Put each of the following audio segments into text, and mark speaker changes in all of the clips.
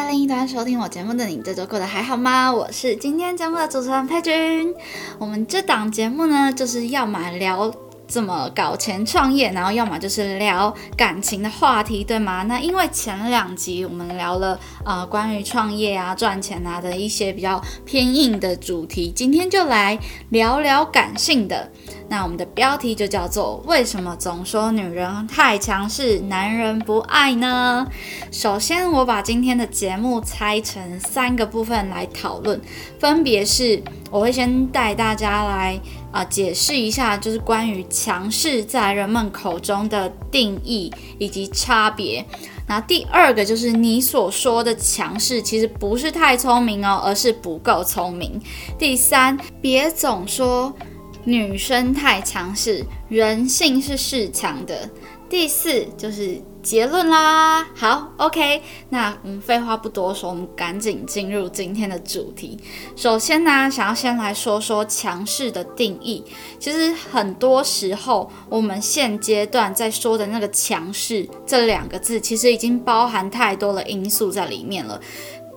Speaker 1: 在另一端收听我节目的你，这周过得还好吗？我是今天节目的主持人佩君。我们这档节目呢，就是要么聊。怎么搞钱创业，然后要么就是聊感情的话题，对吗？那因为前两集我们聊了呃关于创业啊、赚钱啊的一些比较偏硬的主题，今天就来聊聊感性的。那我们的标题就叫做“为什么总说女人太强势，男人不爱呢？”首先，我把今天的节目拆成三个部分来讨论，分别是我会先带大家来。啊，解释一下，就是关于强势在人们口中的定义以及差别。那第二个就是你所说的强势，其实不是太聪明哦，而是不够聪明。第三，别总说女生太强势，人性是恃强的。第四就是。结论啦，好，OK，那我们废话不多说，我们赶紧进入今天的主题。首先呢，想要先来说说强势的定义。其实很多时候，我们现阶段在说的那个强势这两个字，其实已经包含太多的因素在里面了。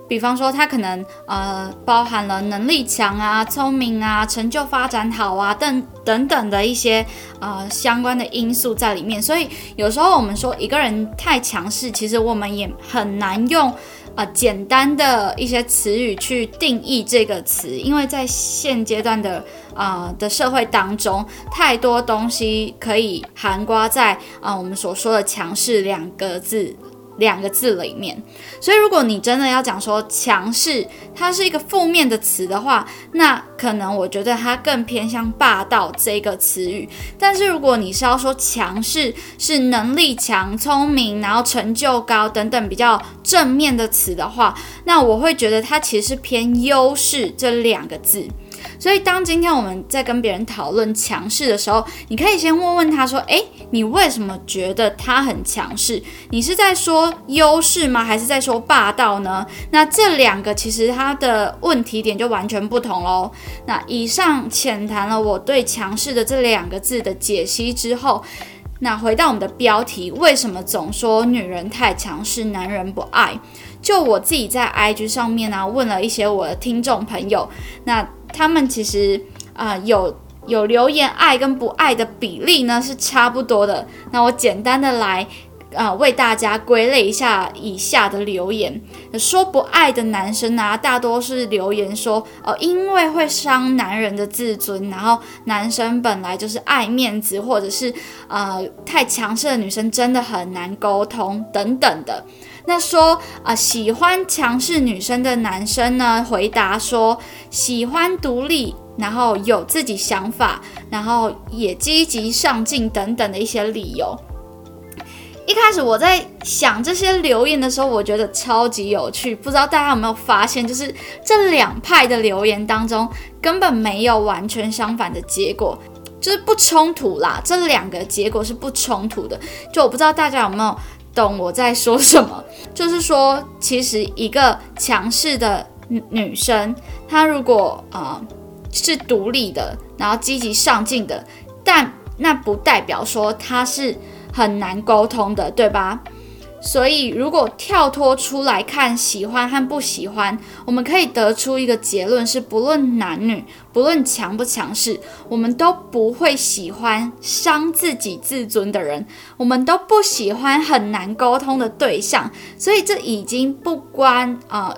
Speaker 1: 比方说，他可能呃包含了能力强啊、聪明啊、成就发展好啊等等等的一些呃相关的因素在里面。所以有时候我们说一个人太强势，其实我们也很难用呃简单的一些词语去定义这个词，因为在现阶段的啊的社会当中，太多东西可以含刮在啊我们所说的强势两个字。两个字里面，所以如果你真的要讲说强势，它是一个负面的词的话，那可能我觉得它更偏向霸道这个词语。但是如果你是要说强势是能力强、聪明，然后成就高等等比较正面的词的话，那我会觉得它其实是偏优势这两个字。所以，当今天我们在跟别人讨论强势的时候，你可以先问问他说：“诶，你为什么觉得他很强势？你是在说优势吗？还是在说霸道呢？”那这两个其实他的问题点就完全不同喽。那以上浅谈了我对强势的这两个字的解析之后，那回到我们的标题：为什么总说女人太强势，男人不爱？就我自己在 IG 上面呢，问了一些我的听众朋友，那。他们其实啊有有留言爱跟不爱的比例呢是差不多的。那我简单的来啊为大家归类一下以下的留言。说不爱的男生啊，大多是留言说哦，因为会伤男人的自尊，然后男生本来就是爱面子，或者是呃太强势的女生真的很难沟通等等的。那说啊，喜欢强势女生的男生呢，回答说喜欢独立，然后有自己想法，然后也积极上进等等的一些理由。一开始我在想这些留言的时候，我觉得超级有趣。不知道大家有没有发现，就是这两派的留言当中根本没有完全相反的结果，就是不冲突啦。这两个结果是不冲突的。就我不知道大家有没有。懂我在说什么？就是说，其实一个强势的女生，她如果啊是独立的，然后积极上进的，但那不代表说她是很难沟通的，对吧？所以，如果跳脱出来看喜欢和不喜欢，我们可以得出一个结论：是不论男女，不论强不强势，我们都不会喜欢伤自己自尊的人，我们都不喜欢很难沟通的对象。所以，这已经不关啊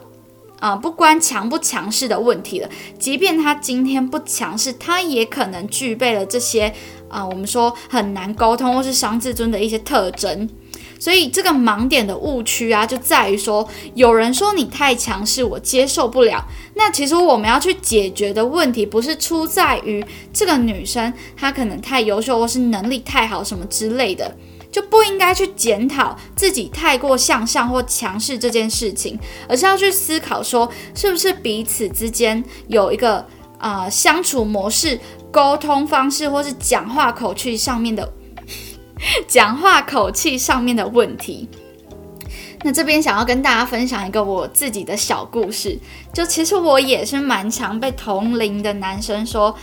Speaker 1: 啊不关强不强势的问题了。即便他今天不强势，他也可能具备了这些啊我们说很难沟通或是伤自尊的一些特征。所以这个盲点的误区啊，就在于说，有人说你太强势，我接受不了。那其实我们要去解决的问题，不是出在于这个女生她可能太优秀，或是能力太好什么之类的，就不应该去检讨自己太过向上或强势这件事情，而是要去思考说，是不是彼此之间有一个啊相处模式、沟通方式，或是讲话口气上面的。讲话口气上面的问题，那这边想要跟大家分享一个我自己的小故事。就其实我也是蛮常被同龄的男生说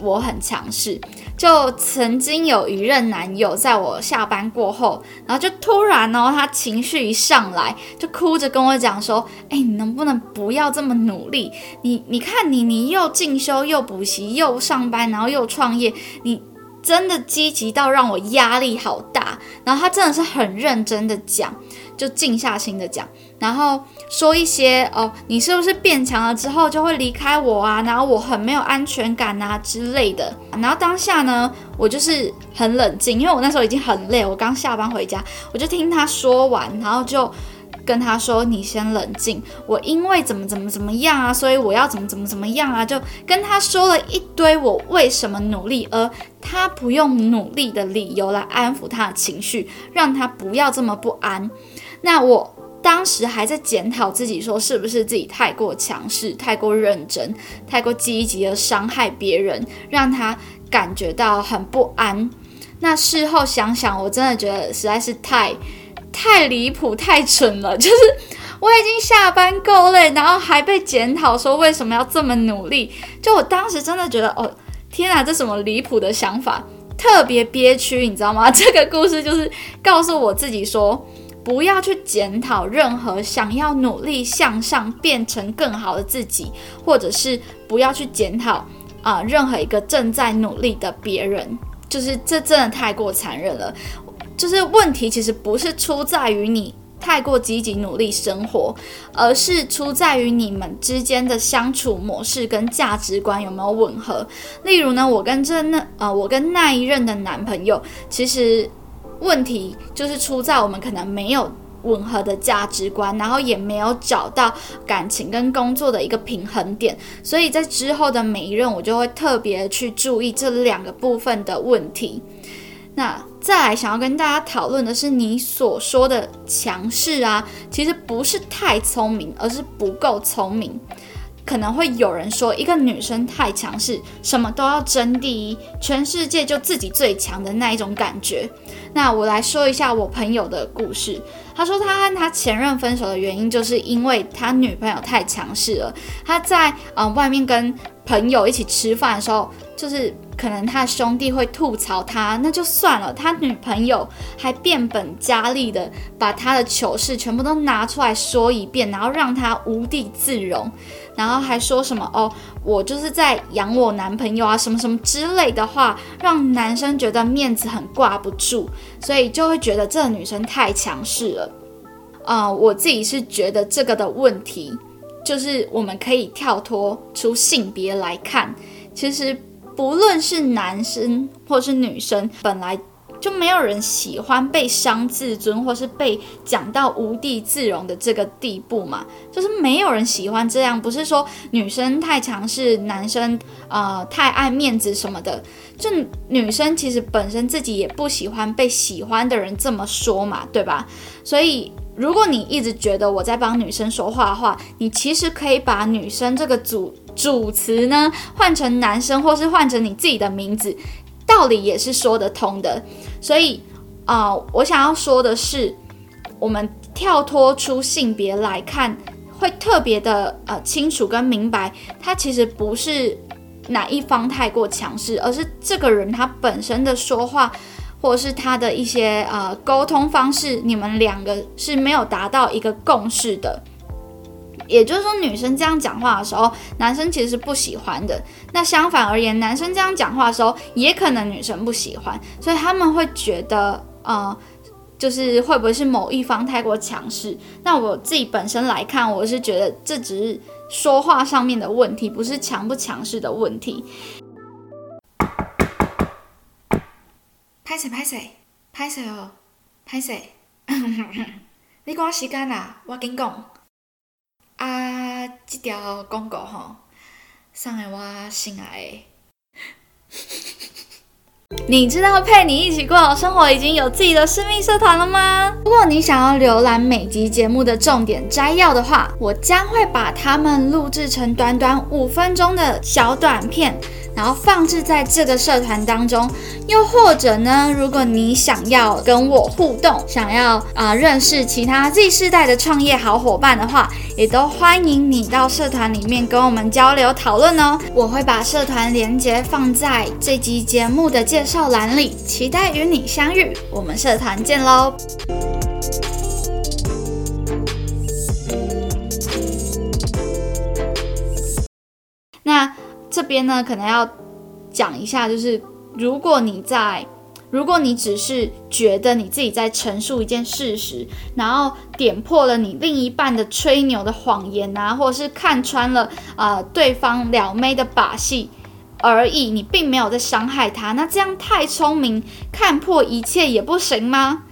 Speaker 1: 我很强势。就曾经有一任男友在我下班过后，然后就突然哦，他情绪一上来，就哭着跟我讲说：“哎，你能不能不要这么努力？你你看你，你又进修又补习又上班，然后又创业，你。”真的积极到让我压力好大，然后他真的是很认真的讲，就静下心的讲，然后说一些哦，你是不是变强了之后就会离开我啊？然后我很没有安全感啊之类的。然后当下呢，我就是很冷静，因为我那时候已经很累，我刚下班回家，我就听他说完，然后就。跟他说：“你先冷静，我因为怎么怎么怎么样啊，所以我要怎么怎么怎么样啊。”就跟他说了一堆我为什么努力，而他不用努力的理由来安抚他的情绪，让他不要这么不安。那我当时还在检讨自己，说是不是自己太过强势、太过认真、太过积极的伤害别人，让他感觉到很不安。那事后想想，我真的觉得实在是太……太离谱，太蠢了！就是我已经下班够累，然后还被检讨说为什么要这么努力。就我当时真的觉得，哦，天啊，这什么离谱的想法，特别憋屈，你知道吗？这个故事就是告诉我自己说，不要去检讨任何想要努力向上变成更好的自己，或者是不要去检讨啊任何一个正在努力的别人，就是这真的太过残忍了。就是问题其实不是出在于你太过积极努力生活，而是出在于你们之间的相处模式跟价值观有没有吻合。例如呢，我跟这那呃，我跟那一任的男朋友，其实问题就是出在我们可能没有吻合的价值观，然后也没有找到感情跟工作的一个平衡点。所以在之后的每一任，我就会特别去注意这两个部分的问题。那再来想要跟大家讨论的是，你所说的强势啊，其实不是太聪明，而是不够聪明。可能会有人说，一个女生太强势，什么都要争第一，全世界就自己最强的那一种感觉。那我来说一下我朋友的故事。他说他和他前任分手的原因，就是因为他女朋友太强势了。他在呃外面跟朋友一起吃饭的时候，就是。可能他的兄弟会吐槽他，那就算了。他女朋友还变本加厉的把他的糗事全部都拿出来说一遍，然后让他无地自容，然后还说什么哦，我就是在养我男朋友啊，什么什么之类的话，让男生觉得面子很挂不住，所以就会觉得这个女生太强势了。啊，我自己是觉得这个的问题，就是我们可以跳脱出性别来看，其实。不论是男生或是女生，本来就没有人喜欢被伤自尊，或是被讲到无地自容的这个地步嘛，就是没有人喜欢这样。不是说女生太强势，男生呃太爱面子什么的，就女生其实本身自己也不喜欢被喜欢的人这么说嘛，对吧？所以。如果你一直觉得我在帮女生说话的话，你其实可以把女生这个主主词呢换成男生，或是换成你自己的名字，道理也是说得通的。所以啊，我想要说的是，我们跳脱出性别来看，会特别的呃清楚跟明白，他其实不是哪一方太过强势，而是这个人他本身的说话。或者是他的一些呃沟通方式，你们两个是没有达到一个共识的，也就是说，女生这样讲话的时候，男生其实是不喜欢的。那相反而言，男生这样讲话的时候，也可能女生不喜欢，所以他们会觉得，呃，就是会不会是某一方太过强势？那我自己本身来看，我是觉得这只是说话上面的问题，不是强不强势的问题。歹势，歹势，歹势哦，歹势？你赶时间啦，我紧讲。啊，即条广告吼，送给我心爱的。你知道陪你一起过好生活已经有自己的私密社团了吗？如果你想要浏览每集节目的重点摘要的话，我将会把它们录制成短短五分钟的小短片。然后放置在这个社团当中，又或者呢，如果你想要跟我互动，想要啊认识其他 Z 世代的创业好伙伴的话，也都欢迎你到社团里面跟我们交流讨论哦。我会把社团连接放在这集节目的介介绍栏里，期待与你相遇，我们社团见喽。那。这边呢，可能要讲一下，就是如果你在，如果你只是觉得你自己在陈述一件事实，然后点破了你另一半的吹牛的谎言啊，或者是看穿了啊对方撩妹的把戏而已，你并没有在伤害他，那这样太聪明，看破一切也不行吗？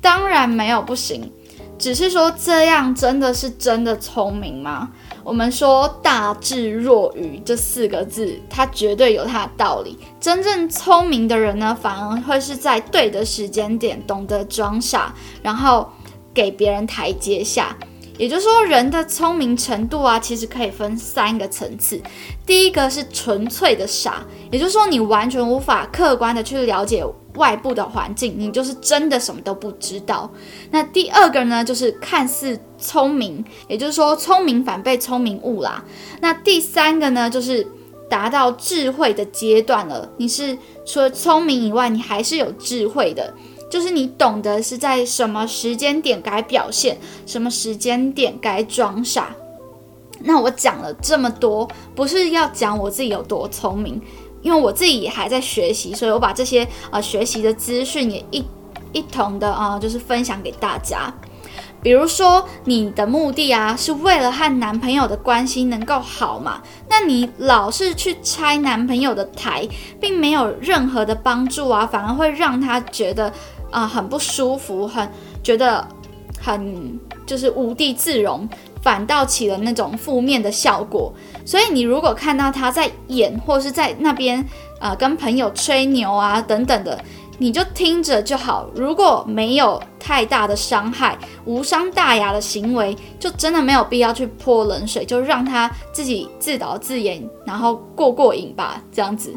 Speaker 1: 当然没有不行，只是说这样真的是真的聪明吗？我们说“大智若愚”这四个字，它绝对有它的道理。真正聪明的人呢，反而会是在对的时间点懂得装傻，然后给别人台阶下。也就是说，人的聪明程度啊，其实可以分三个层次。第一个是纯粹的傻，也就是说，你完全无法客观的去了解。外部的环境，你就是真的什么都不知道。那第二个呢，就是看似聪明，也就是说聪明反被聪明误啦。那第三个呢，就是达到智慧的阶段了。你是除了聪明以外，你还是有智慧的，就是你懂得是在什么时间点该表现，什么时间点该装傻。那我讲了这么多，不是要讲我自己有多聪明。因为我自己也还在学习，所以我把这些呃学习的资讯也一一同的啊，就是分享给大家。比如说，你的目的啊是为了和男朋友的关系能够好嘛？那你老是去拆男朋友的台，并没有任何的帮助啊，反而会让他觉得啊很不舒服，很觉得很就是无地自容。反倒起了那种负面的效果，所以你如果看到他在演，或是在那边呃跟朋友吹牛啊等等的，你就听着就好。如果没有太大的伤害，无伤大雅的行为，就真的没有必要去泼冷水，就让他自己自导自演，然后过过瘾吧，这样子。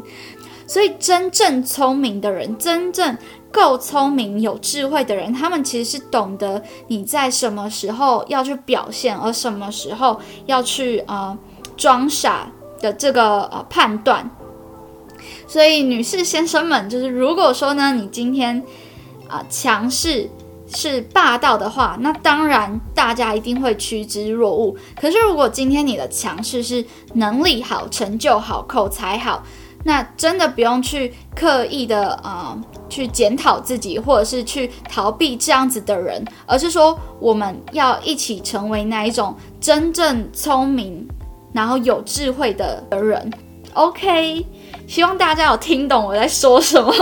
Speaker 1: 所以真正聪明的人，真正。够聪明、有智慧的人，他们其实是懂得你在什么时候要去表现，而什么时候要去呃装傻的这个呃判断。所以，女士、先生们，就是如果说呢，你今天啊强势是霸道的话，那当然大家一定会趋之若鹜。可是，如果今天你的强势是能力好、成就好、口才好，那真的不用去刻意的啊。去检讨自己，或者是去逃避这样子的人，而是说我们要一起成为那一种真正聪明，然后有智慧的人。OK，希望大家有听懂我在说什么。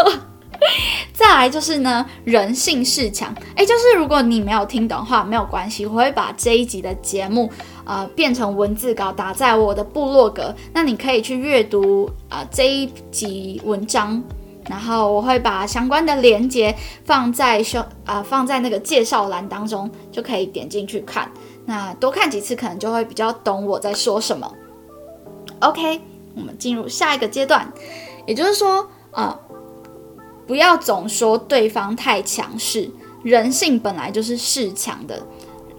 Speaker 1: 再来就是呢，人性是强。诶，就是如果你没有听懂的话，没有关系，我会把这一集的节目呃变成文字稿打在我的部落格，那你可以去阅读啊这一集文章。然后我会把相关的链接放在 show 啊放在那个介绍栏当中，就可以点进去看。那多看几次，可能就会比较懂我在说什么。OK，我们进入下一个阶段，也就是说啊，不要总说对方太强势，人性本来就是恃强的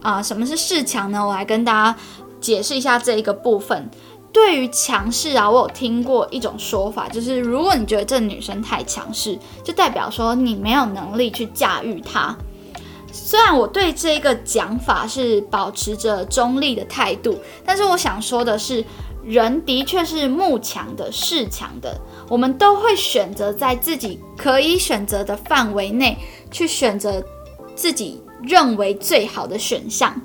Speaker 1: 啊。什么是恃强呢？我来跟大家解释一下这一个部分。对于强势啊，我有听过一种说法，就是如果你觉得这女生太强势，就代表说你没有能力去驾驭她。虽然我对这个讲法是保持着中立的态度，但是我想说的是，人的确是慕强的、恃强的，我们都会选择在自己可以选择的范围内去选择自己认为最好的选项。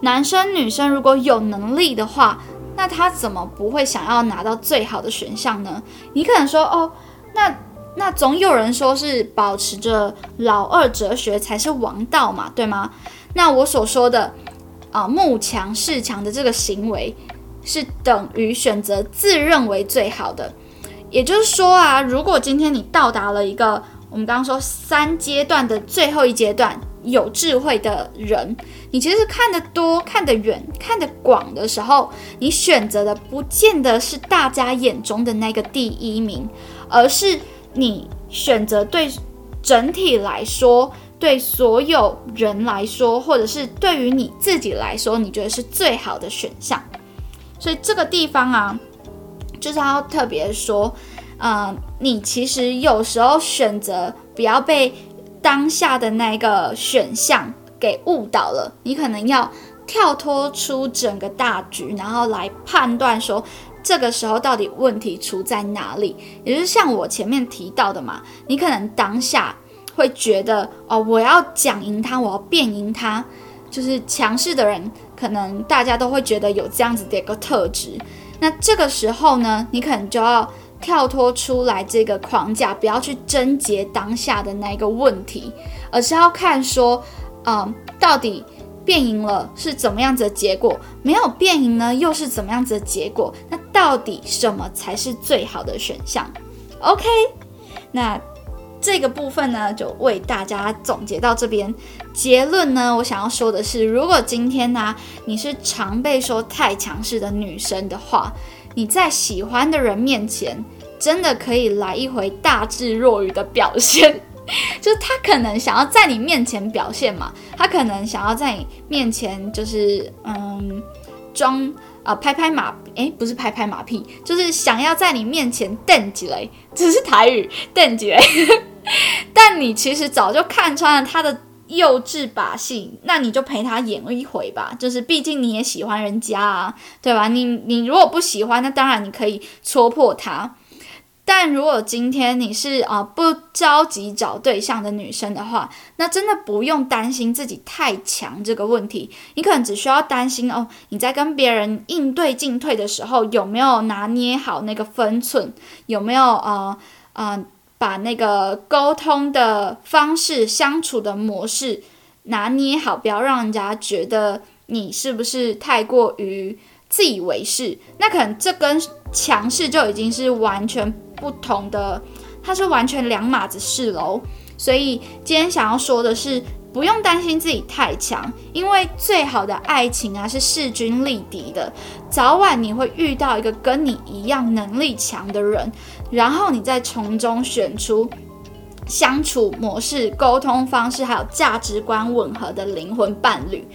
Speaker 1: 男生女生如果有能力的话。那他怎么不会想要拿到最好的选项呢？你可能说哦，那那总有人说是保持着老二哲学才是王道嘛，对吗？那我所说的啊慕强恃强的这个行为，是等于选择自认为最好的。也就是说啊，如果今天你到达了一个我们刚刚说三阶段的最后一阶段，有智慧的人，你其实看得多、看得远、看得广的时候，你选择的不见得是大家眼中的那个第一名，而是。你选择对整体来说，对所有人来说，或者是对于你自己来说，你觉得是最好的选项。所以这个地方啊，就是要特别说，呃，你其实有时候选择不要被当下的那个选项给误导了，你可能要跳脱出整个大局，然后来判断说。这个时候到底问题出在哪里？也就是像我前面提到的嘛，你可能当下会觉得哦，我要讲赢他，我要变赢他，就是强势的人，可能大家都会觉得有这样子的一个特质。那这个时候呢，你可能就要跳脱出来这个框架，不要去贞结当下的那一个问题，而是要看说，嗯，到底。变赢了是怎么样子的结果？没有变赢呢，又是怎么样子的结果？那到底什么才是最好的选项？OK，那这个部分呢，就为大家总结到这边。结论呢，我想要说的是，如果今天呢，你是常被说太强势的女生的话，你在喜欢的人面前，真的可以来一回大智若愚的表现。就是他可能想要在你面前表现嘛，他可能想要在你面前就是嗯装啊拍拍马诶，不是拍拍马屁，就是想要在你面前瞪几雷，这是台语瞪几雷。但你其实早就看穿了他的幼稚把戏，那你就陪他演一回吧。就是毕竟你也喜欢人家啊，对吧？你你如果不喜欢，那当然你可以戳破他。但如果今天你是啊不着急找对象的女生的话，那真的不用担心自己太强这个问题。你可能只需要担心哦，你在跟别人应对进退的时候有没有拿捏好那个分寸，有没有呃呃把那个沟通的方式、相处的模式拿捏好，不要让人家觉得你是不是太过于自以为是。那可能这跟强势就已经是完全。不同的，它是完全两码子事喽。所以今天想要说的是，不用担心自己太强，因为最好的爱情啊是势均力敌的。早晚你会遇到一个跟你一样能力强的人，然后你再从中选出相处模式、沟通方式还有价值观吻合的灵魂伴侣。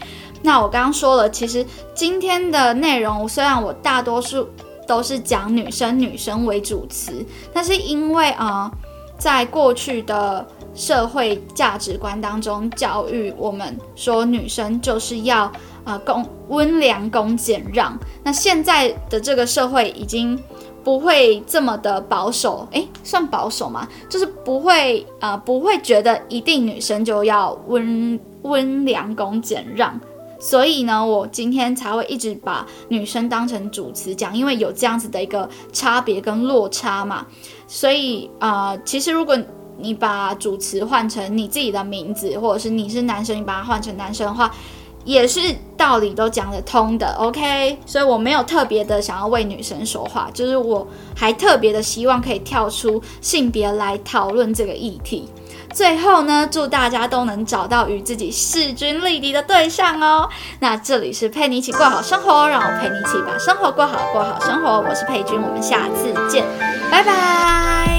Speaker 1: 那我刚刚说了，其实今天的内容虽然我大多数。都是讲女生女生为主词，但是因为啊，在过去的社会价值观当中，教育我们说女生就是要啊恭温良恭俭让。那现在的这个社会已经不会这么的保守，诶，算保守吗？就是不会啊，不会觉得一定女生就要温温良恭俭让。所以呢，我今天才会一直把女生当成主词讲，因为有这样子的一个差别跟落差嘛。所以啊，其实如果你把主词换成你自己的名字，或者是你是男生，你把它换成男生的话，也是道理都讲得通的。OK，所以我没有特别的想要为女生说话，就是我还特别的希望可以跳出性别来讨论这个议题。最后呢，祝大家都能找到与自己势均力敌的对象哦。那这里是陪你一起过好生活，让我陪你一起把生活过好，过好生活。我是佩君，我们下次见，拜拜。